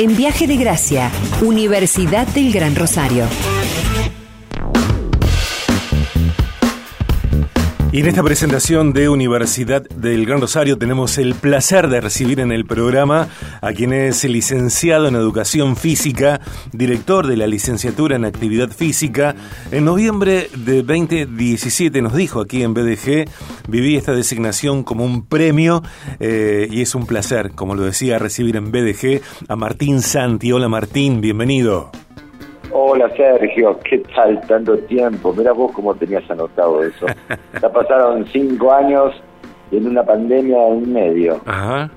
en Viaje de Gracia, Universidad del Gran Rosario. Y en esta presentación de Universidad del Gran Rosario tenemos el placer de recibir en el programa a quien es licenciado en Educación Física, director de la licenciatura en Actividad Física. En noviembre de 2017 nos dijo aquí en BDG, viví esta designación como un premio eh, y es un placer, como lo decía, recibir en BDG a Martín Santi. Hola Martín, bienvenido. Hola Sergio, ¿qué tal? Tanto tiempo. Mira vos cómo tenías anotado eso. Ya pasaron cinco años y en una pandemia en medio. Ajá.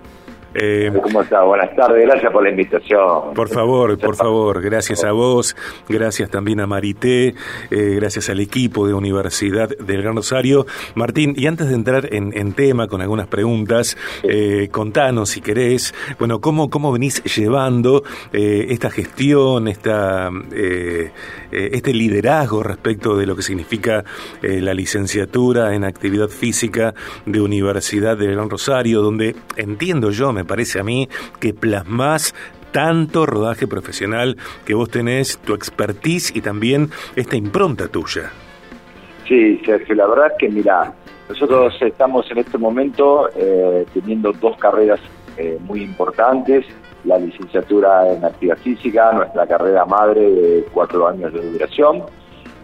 Eh, ¿Cómo estás? Buenas tardes, gracias por la invitación. Por favor, por favor, gracias a vos, gracias también a Marité, eh, gracias al equipo de Universidad del Gran Rosario. Martín, y antes de entrar en, tema con algunas preguntas, eh, contanos si querés, bueno, cómo, cómo venís llevando esta gestión, esta, este liderazgo respecto de lo que significa la licenciatura en actividad física de Universidad del Gran Rosario, donde entiendo yo, me me parece a mí que plasmas tanto rodaje profesional que vos tenés, tu expertise y también esta impronta tuya. Sí, Sergio, la verdad que mira, nosotros estamos en este momento eh, teniendo dos carreras eh, muy importantes, la licenciatura en actividad física, nuestra carrera madre de cuatro años de duración,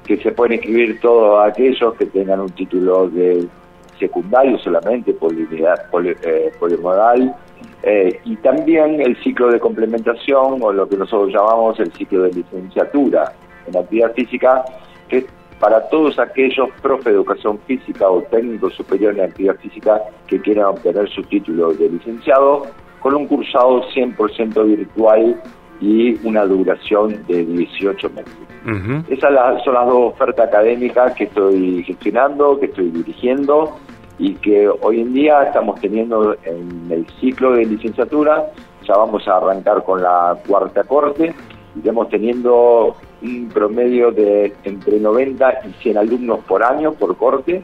que se pueden inscribir todos aquellos que tengan un título de secundario solamente, polimodal, eh, y también el ciclo de complementación o lo que nosotros llamamos el ciclo de licenciatura en actividad física, que es para todos aquellos profe de educación física o técnicos superiores en actividad física que quieran obtener su título de licenciado con un cursado 100% virtual y una duración de 18 meses. Esas son las dos ofertas académicas que estoy gestionando, que estoy dirigiendo y que hoy en día estamos teniendo en el ciclo de licenciatura, ya vamos a arrancar con la cuarta corte, estamos teniendo un promedio de entre 90 y 100 alumnos por año por corte,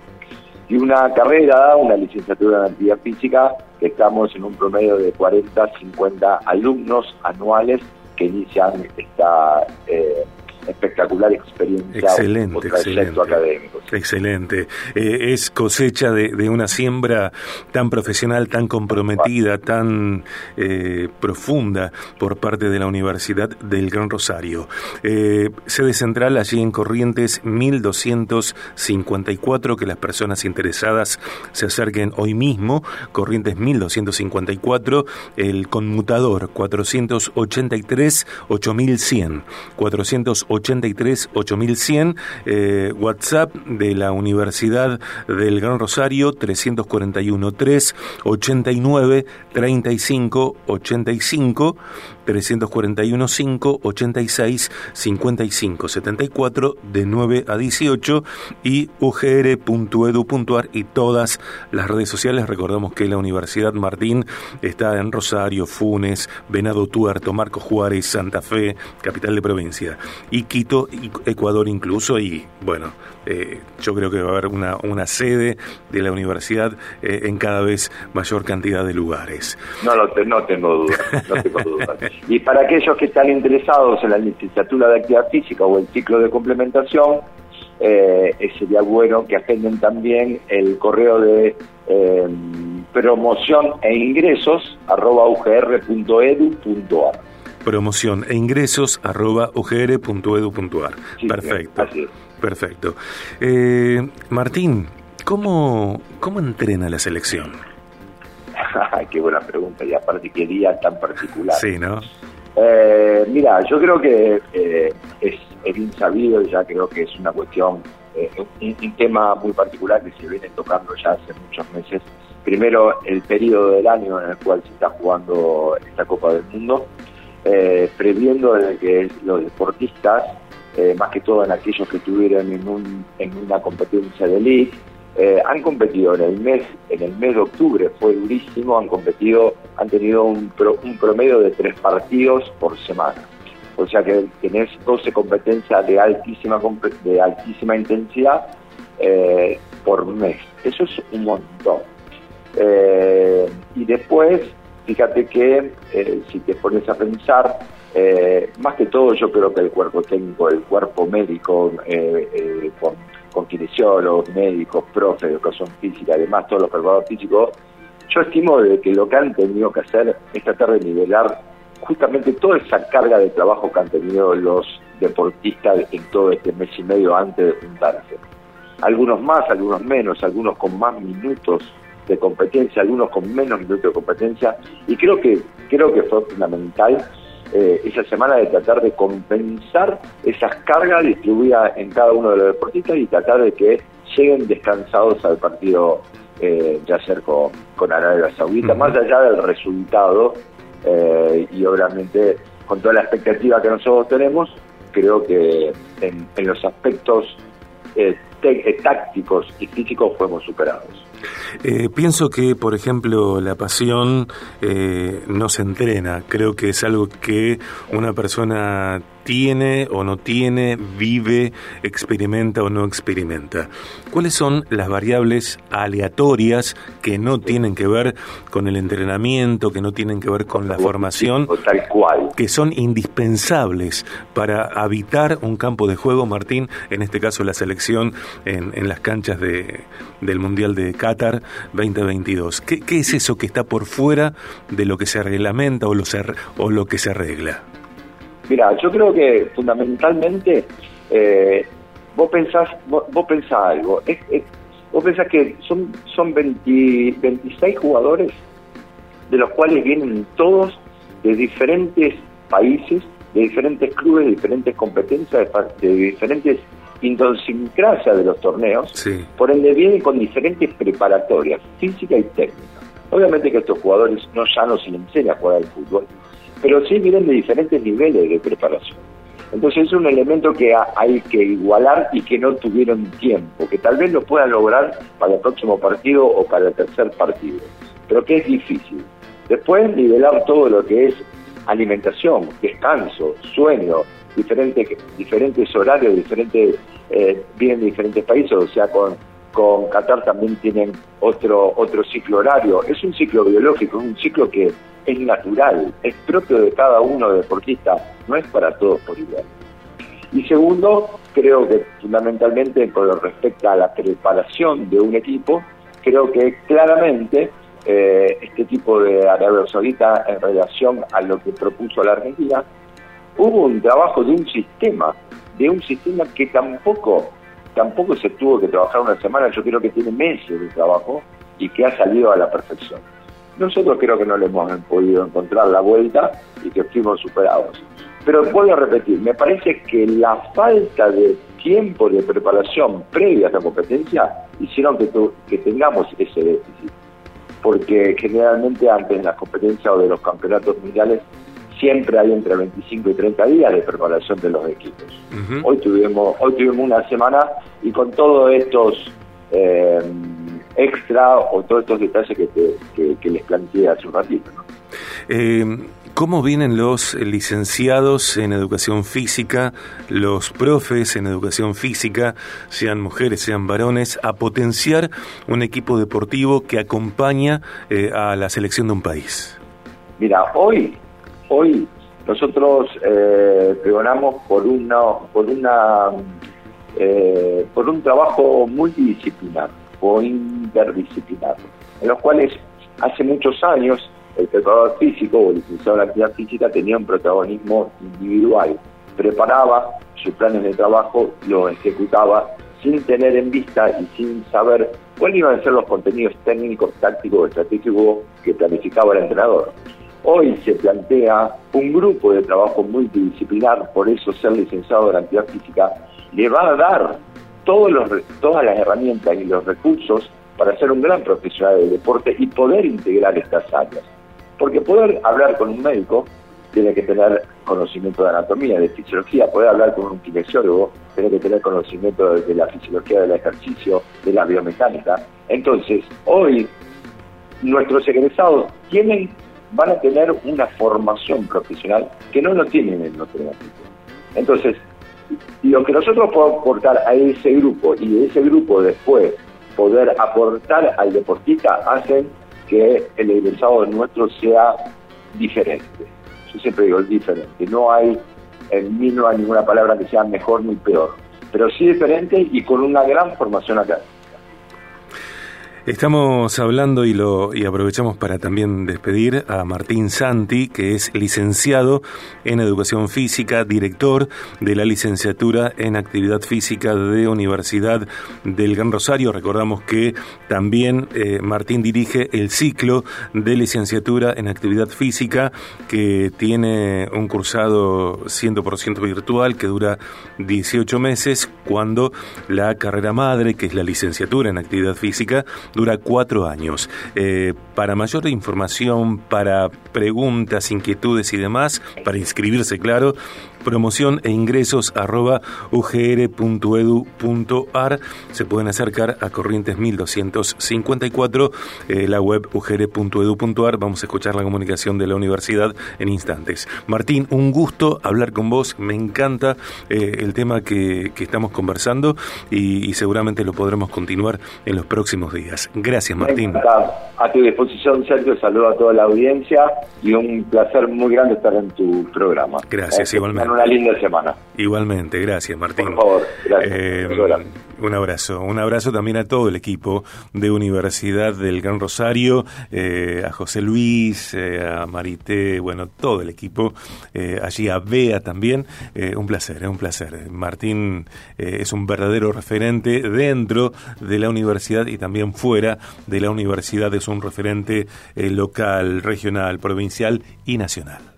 y una carrera, una licenciatura en actividad física, que estamos en un promedio de 40, 50 alumnos anuales que inician esta eh, espectacular experiencia excelente, excelente, académico. Excelente. Eh, es cosecha de, una siembra tan profesional, tan comprometida, tan eh, profunda por parte de la Universidad del Gran Rosario. Eh, sede central allí en Corrientes 1254, que las personas interesadas se acerquen hoy mismo. Corrientes 1254, el conmutador 483 8100. 483 83 8100, eh, WhatsApp de la Universidad del Gran Rosario 341 3 89 35 85 341 5 86 55 74 de 9 a 18 y ugr.edu.ar y todas las redes sociales. Recordamos que la Universidad Martín está en Rosario, Funes, Venado Tuerto, Marcos Juárez, Santa Fe, capital de provincia, y Quito, Ecuador incluso, y bueno, eh, yo creo que va a haber una, una sede de la universidad eh, en cada vez mayor cantidad de lugares. No, no, no tengo dudas, no tengo dudas. Y para aquellos que están interesados en la licenciatura de actividad física o el ciclo de complementación, eh, sería bueno que agenden también el correo de eh, promoción e ingresos arroba ugr.edu.ar promoción e ingresos arroba ugr.edu.ar perfecto. perfecto. Eh, Martín ¿cómo, ¿cómo entrena la selección? Qué buena pregunta, y aparte qué día tan particular. Sí, ¿no? Eh, mira, yo creo que eh, es, bien sabido, ya creo que es una cuestión, eh, un, tema muy particular que se viene tocando ya hace muchos meses. Primero, el periodo del año en el cual se está jugando esta Copa del Mundo, previendo de que los deportistas, más que todo en aquellos que estuvieron en, un, en una competencia de elite, eh, han competido en el mes en el mes de octubre fue durísimo han competido han tenido un, promedio de tres partidos por semana. O sea que tenés 12 competencias de altísima de altísima intensidad eh, por mes. Eso es un montón. Eh, y después fíjate que si te pones a pensar, más que todo yo creo que el cuerpo técnico, el cuerpo médico, con, con kinesiólogos, médicos, profes de educación física, además todos los preparadores físicos, yo estimo de que lo que han tenido que hacer es tratar de nivelar justamente toda esa carga de trabajo que han tenido los deportistas en todo este mes y medio antes de juntarse. Algunos más, algunos menos, algunos con más minutos de competencia, algunos con menos minutos de competencia, y creo que, creo que fue fundamental eh, esa semana de tratar de compensar esas cargas distribuidas en cada uno de los deportistas y tratar de que lleguen descansados al partido eh, ya ser con, con Arabia Saudita, más allá del resultado eh, y obviamente con toda la expectativa que nosotros tenemos, creo que en, en los aspectos eh, tácticos y físicos fuimos superados. Eh, pienso que, por ejemplo, la pasión eh, no se entrena. Creo que es algo que una persona tiene o no tiene, vive, experimenta o no experimenta. ¿Cuáles son las variables aleatorias que no tienen que ver con el entrenamiento, que no tienen que ver con la formación, tal cual. que son indispensables para habitar un campo de juego, Martín, en este caso la selección en, en las canchas de, del Mundial de Qatar 2022? ¿Qué, ¿Qué, es eso que está por fuera de lo que se reglamenta o lo, se, o lo que se arregla? Mira, yo creo que fundamentalmente eh, vos pensás vos, vos pensás algo. Es, es, vos pensás que son, son 20, 26 jugadores, de los cuales vienen todos de diferentes países, de diferentes clubes, de diferentes competencias, de, de diferentes idiosincrasias de los torneos, Sí. por ende vienen con diferentes preparatorias, física y técnica. Obviamente que a estos jugadores no ya no se les enseña a jugar al fútbol, pero sí vienen de diferentes niveles de preparación. Entonces es un elemento que ha- hay que igualar y que no tuvieron tiempo, que tal vez lo puedan lograr para el próximo partido o para el tercer partido, pero que es difícil. Después nivelar todo lo que es alimentación, descanso, sueño, diferentes, diferentes horarios, diferentes, eh, de diferentes países, o sea, con, con Qatar también tienen otro, otro ciclo horario. Es un ciclo biológico, es un ciclo que es natural, es propio de cada uno deportista, no es para todos por igual. Y segundo, creo que fundamentalmente con lo respecto a la preparación de un equipo, creo que claramente eh, este tipo de Arabia Saudita en relación a lo que propuso la Argentina, hubo un trabajo de un sistema, de un sistema que tampoco, tampoco se tuvo que trabajar una semana, yo creo que tiene meses de trabajo y que ha salido a la perfección. Nosotros creo que no le hemos podido encontrar la vuelta y que fuimos superados. Pero vuelvo a repetir, me parece que la falta de tiempo de preparación previa a la competencia hicieron que, tu, que tengamos ese déficit. Porque generalmente antes de las competencias o de los campeonatos mundiales siempre hay entre 25 y 30 días de preparación de los equipos. Uh -huh. Hoy tuvimos hoy tuvimos una semana y con todos estos eh, extra o todos estos detalles que, te, que, que les planteé hace un ratito. ¿no? Eh, ¿Cómo vienen los licenciados en educación física, los profes en educación física, sean mujeres, sean varones, a potenciar un equipo deportivo que acompaña eh, a la selección de un país? Mira, hoy, hoy nosotros eh, por una, por una, eh, por un trabajo multidisciplinar o interdisciplinar, en los cuales hace muchos años el preparador físico o el licenciado en actividad física tenía un protagonismo individual, preparaba sus planes de trabajo, lo ejecutaba sin tener en vista y sin saber cuáles iban a ser los contenidos técnicos, tácticos, estratégicos que planificaba el entrenador. Hoy se plantea un grupo de trabajo multidisciplinar, por eso ser licenciado en actividad física le va a dar todos los, todas las herramientas y los recursos para ser un gran profesional del deporte y poder integrar estas áreas. Porque poder hablar con un médico tiene que tener conocimiento de anatomía, de fisiología, poder hablar con un kinesiólogo tiene que tener conocimiento de, de la fisiología del ejercicio, de la biomecánica. Entonces, hoy nuestros egresados tienen, van a tener una formación profesional que no lo tienen en Notre Dame. Entonces, lo que nosotros podemos aportar a ese grupo y de ese grupo después poder aportar al deportista hacen que el egresado nuestro sea diferente. Yo siempre digo, diferente. No hay, en mí no hay ninguna palabra que sea mejor ni peor, pero sí diferente y con una gran formación acá. Estamos hablando y lo aprovechamos para también despedir a Martín Santi, que es licenciado en Educación Física, director de la licenciatura en Actividad Física de Universidad del Gran Rosario. Recordamos que también eh, Martín dirige el ciclo de licenciatura en Actividad Física, que tiene un cursado 100% virtual que dura 18 meses, cuando la carrera madre, que es la licenciatura en Actividad Física, dura cuatro años. Eh, para mayor información, para preguntas, inquietudes y demás, para inscribirse, claro, promoción e ingresos arroba ugr.edu.ar. Se pueden acercar a Corrientes 1254, eh, la web ugr.edu.ar. Vamos a escuchar la comunicación de la universidad en instantes. Martín, un gusto hablar con vos. Me encanta eh, el tema que, estamos conversando y, seguramente lo podremos continuar en los próximos días. Gracias, Martín. A tu disposición, Sergio. Saludo a toda la audiencia y un placer muy grande estar en tu programa. Gracias, igualmente una linda semana. Igualmente, gracias Martín. Por favor, gracias. Eh, un abrazo, un abrazo también a todo el equipo de Universidad del Gran Rosario, eh, a José Luis, eh, a Marité, bueno, todo el equipo, allí a Bea también, un placer, un placer. Martín es un verdadero referente dentro de la universidad y también fuera de la universidad, es un referente local, regional, provincial y nacional.